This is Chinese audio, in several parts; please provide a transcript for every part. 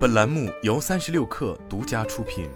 本栏目由三十六氪独家出品。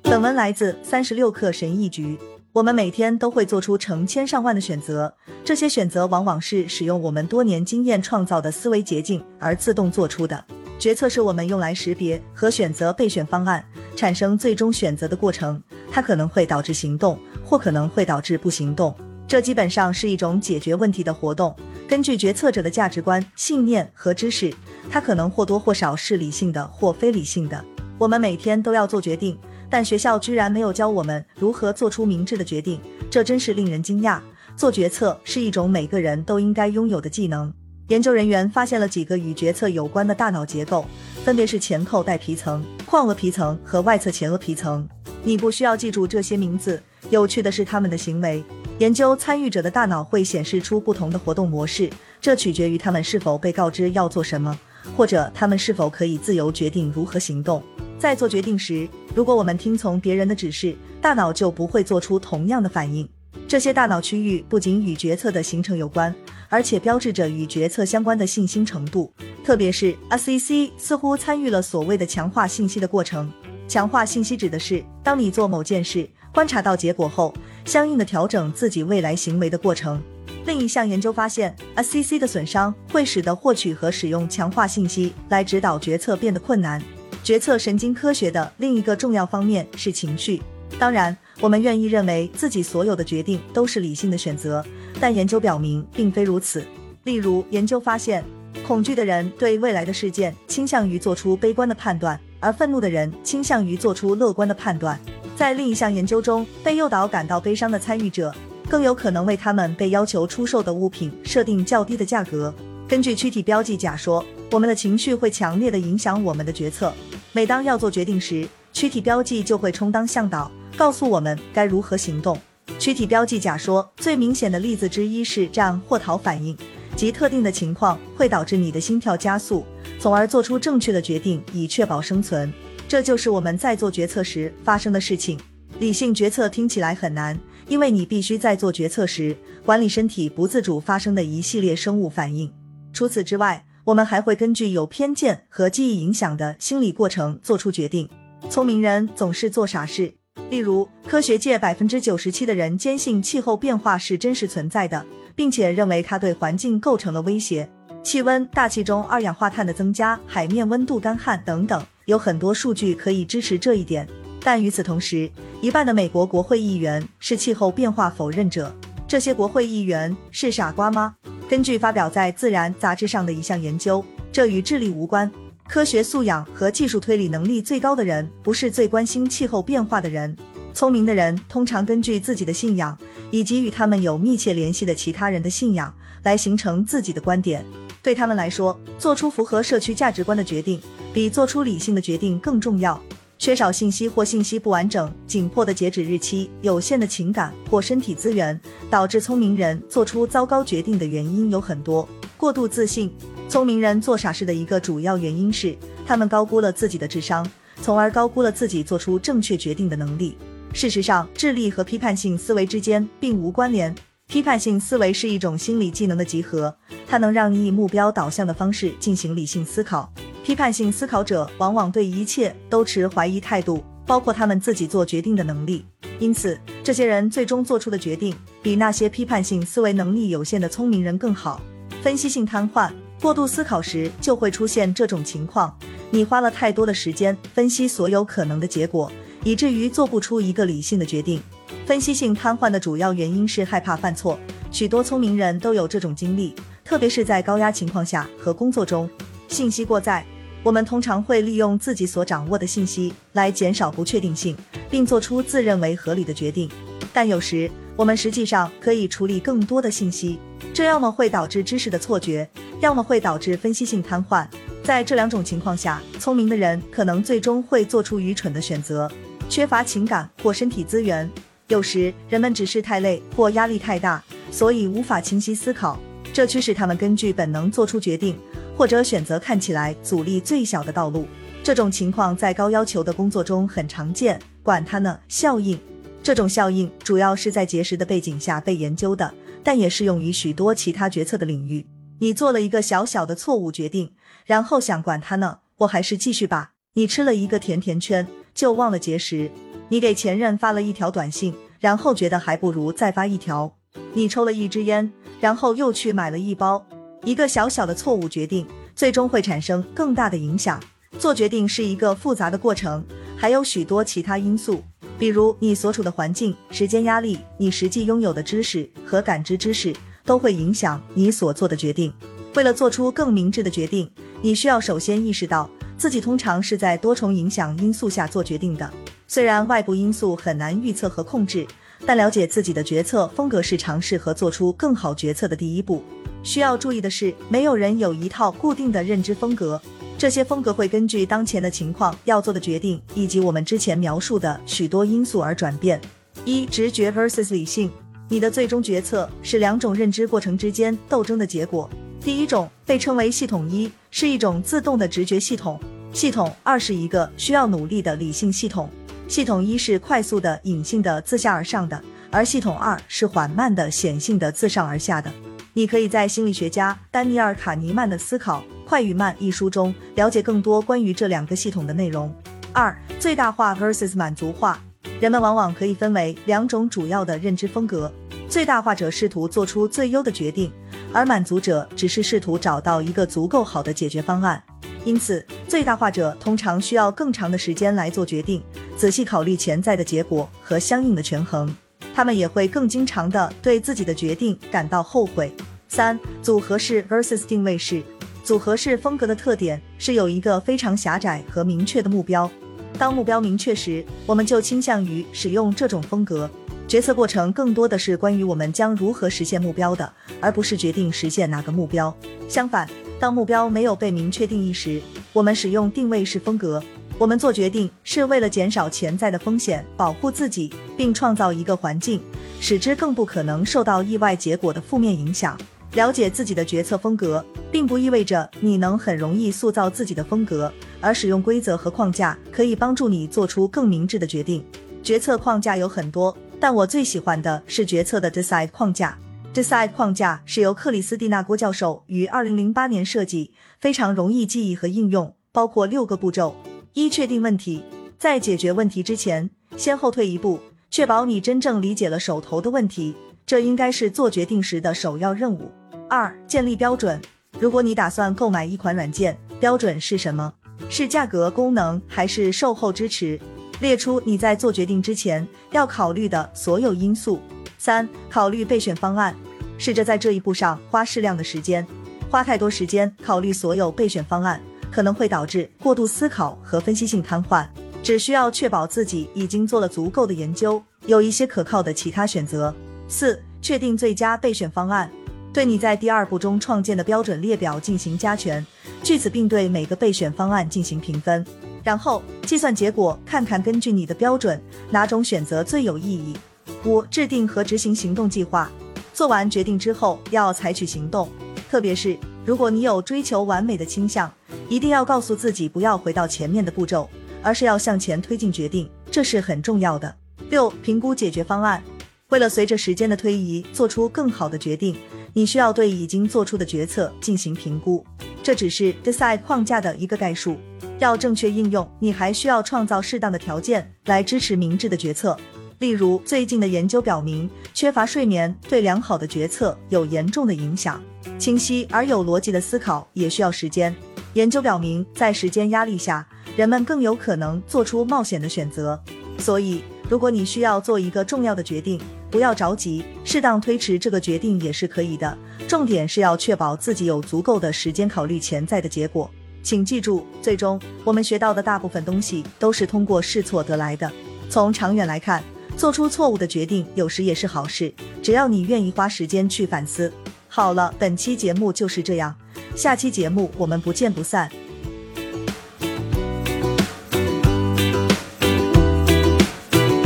本文来自三十六氪神译局。我们每天都会做出成千上万的选择，这些选择往往是使用我们多年经验创造的思维捷径而自动做出的。决策是我们用来识别和选择备选方案，产生最终选择的过程。它可能会导致行动，或可能会导致不行动。这基本上是一种解决问题的活动。根据决策者的价值观、信念和知识，它可能或多或少是理性的或非理性的。我们每天都要做决定，但学校居然没有教我们如何做出明智的决定，这真是令人惊讶。做决策是一种每个人都应该拥有的技能。研究人员发现了几个与决策有关的大脑结构，分别是前扣带皮层、眶额皮层和外侧前额皮层。你不需要记住这些名字，有趣的是他们的行为。研究参与者的大脑会显示出不同的活动模式，这取决于他们是否被告知要做什么，或者他们是否可以自由决定如何行动。在做决定时，如果我们听从别人的指示，大脑就不会做出同样的反应。这些大脑区域不仅与决策的形成有关。而且标志着与决策相关的信心程度，特别是 SEC 似乎参与了所谓的强化信息的过程。强化信息指的是当你做某件事，观察到结果后，相应的调整自己未来行为的过程。另一项研究发现，SCC 的损伤会使得获取和使用强化信息来指导决策变得困难。决策神经科学的另一个重要方面是情绪。当然，我们愿意认为自己所有的决定都是理性的选择。但研究表明，并非如此。例如，研究发现，恐惧的人对未来的事件倾向于做出悲观的判断，而愤怒的人倾向于做出乐观的判断。在另一项研究中，被诱导感到悲伤的参与者更有可能为他们被要求出售的物品设定较低的价格。根据躯体标记假说，我们的情绪会强烈的影响我们的决策。每当要做决定时，躯体标记就会充当向导，告诉我们该如何行动。躯体标记假说最明显的例子之一是战或逃反应，即特定的情况会导致你的心跳加速，从而做出正确的决定以确保生存。这就是我们在做决策时发生的事情。理性决策听起来很难，因为你必须在做决策时管理身体不自主发生的一系列生物反应。除此之外，我们还会根据有偏见和记忆影响的心理过程做出决定。聪明人总是做傻事。例如，科学界百分之九十七的人坚信气候变化是真实存在的，并且认为它对环境构成了威胁。气温、大气中二氧化碳的增加、海面温度干旱等等，有很多数据可以支持这一点。但与此同时，一半的美国国会议员是气候变化否认者。这些国会议员是傻瓜吗？根据发表在《自然》杂志上的一项研究，这与智力无关。科学素养和技术推理能力最高的人，不是最关心气候变化的人。聪明的人通常根据自己的信仰，以及与他们有密切联系的其他人的信仰，来形成自己的观点。对他们来说，做出符合社区价值观的决定，比做出理性的决定更重要。缺少信息或信息不完整、紧迫的截止日期、有限的情感或身体资源，导致聪明人做出糟糕决定的原因有很多。过度自信。聪明人做傻事的一个主要原因是，他们高估了自己的智商，从而高估了自己做出正确决定的能力。事实上，智力和批判性思维之间并无关联。批判性思维是一种心理技能的集合，它能让你以目标导向的方式进行理性思考。批判性思考者往往对一切都持怀疑态度，包括他们自己做决定的能力。因此，这些人最终做出的决定比那些批判性思维能力有限的聪明人更好。分析性瘫痪。过度思考时就会出现这种情况，你花了太多的时间分析所有可能的结果，以至于做不出一个理性的决定。分析性瘫痪的主要原因是害怕犯错，许多聪明人都有这种经历，特别是在高压情况下和工作中。信息过载，我们通常会利用自己所掌握的信息来减少不确定性，并做出自认为合理的决定。但有时我们实际上可以处理更多的信息，这要么会导致知识的错觉。要么会导致分析性瘫痪，在这两种情况下，聪明的人可能最终会做出愚蠢的选择。缺乏情感或身体资源，有时人们只是太累或压力太大，所以无法清晰思考，这驱使他们根据本能做出决定，或者选择看起来阻力最小的道路。这种情况在高要求的工作中很常见，管它呢效应。这种效应主要是在节食的背景下被研究的，但也适用于许多其他决策的领域。你做了一个小小的错误决定，然后想管他呢，我还是继续吧。你吃了一个甜甜圈，就忘了节食。你给前任发了一条短信，然后觉得还不如再发一条。你抽了一支烟，然后又去买了一包。一个小小的错误决定，最终会产生更大的影响。做决定是一个复杂的过程，还有许多其他因素，比如你所处的环境、时间压力、你实际拥有的知识和感知知识。都会影响你所做的决定。为了做出更明智的决定，你需要首先意识到自己通常是在多重影响因素下做决定的。虽然外部因素很难预测和控制，但了解自己的决策风格是尝试和做出更好决策的第一步。需要注意的是，没有人有一套固定的认知风格，这些风格会根据当前的情况、要做的决定以及我们之前描述的许多因素而转变。一、直觉 vs 理性。你的最终决策是两种认知过程之间斗争的结果。第一种被称为系统一，是一种自动的直觉系统；系统二是一个需要努力的理性系统。系统一是快速的、隐性的、自下而上的，而系统二是缓慢的、显性的、自上而下的。你可以在心理学家丹尼尔·卡尼曼的《思考快与慢》一书中了解更多关于这两个系统的内容。二、最大化 vs 满足化。人们往往可以分为两种主要的认知风格。最大化者试图做出最优的决定，而满足者只是试图找到一个足够好的解决方案。因此，最大化者通常需要更长的时间来做决定，仔细考虑潜在的结果和相应的权衡。他们也会更经常的对自己的决定感到后悔。三、组合式 vs 定位式。组合式风格的特点是有一个非常狭窄和明确的目标。当目标明确时，我们就倾向于使用这种风格。决策过程更多的是关于我们将如何实现目标的，而不是决定实现哪个目标。相反，当目标没有被明确定义时，我们使用定位式风格。我们做决定是为了减少潜在的风险，保护自己，并创造一个环境，使之更不可能受到意外结果的负面影响。了解自己的决策风格，并不意味着你能很容易塑造自己的风格，而使用规则和框架可以帮助你做出更明智的决定。决策框架有很多。但我最喜欢的是决策的 Decide 框架。Decide 框架是由克里斯蒂娜郭教授于二零零八年设计，非常容易记忆和应用，包括六个步骤：一、确定问题，在解决问题之前，先后退一步，确保你真正理解了手头的问题，这应该是做决定时的首要任务。二、建立标准，如果你打算购买一款软件，标准是什么？是价格、功能，还是售后支持？列出你在做决定之前要考虑的所有因素。三、考虑备选方案，试着在这一步上花适量的时间。花太多时间考虑所有备选方案，可能会导致过度思考和分析性瘫痪。只需要确保自己已经做了足够的研究，有一些可靠的其他选择。四、确定最佳备选方案，对你在第二步中创建的标准列表进行加权，据此并对每个备选方案进行评分。然后计算结果，看看根据你的标准哪种选择最有意义。五、制定和执行行动计划。做完决定之后要采取行动，特别是如果你有追求完美的倾向，一定要告诉自己不要回到前面的步骤，而是要向前推进决定，这是很重要的。六、评估解决方案。为了随着时间的推移做出更好的决定，你需要对已经做出的决策进行评估。这只是 Decide 框架的一个概述。要正确应用，你还需要创造适当的条件来支持明智的决策。例如，最近的研究表明，缺乏睡眠对良好的决策有严重的影响。清晰而有逻辑的思考也需要时间。研究表明，在时间压力下，人们更有可能做出冒险的选择。所以，如果你需要做一个重要的决定，不要着急，适当推迟这个决定也是可以的。重点是要确保自己有足够的时间考虑潜在的结果。请记住，最终我们学到的大部分东西都是通过试错得来的。从长远来看，做出错误的决定有时也是好事，只要你愿意花时间去反思。好了，本期节目就是这样，下期节目我们不见不散。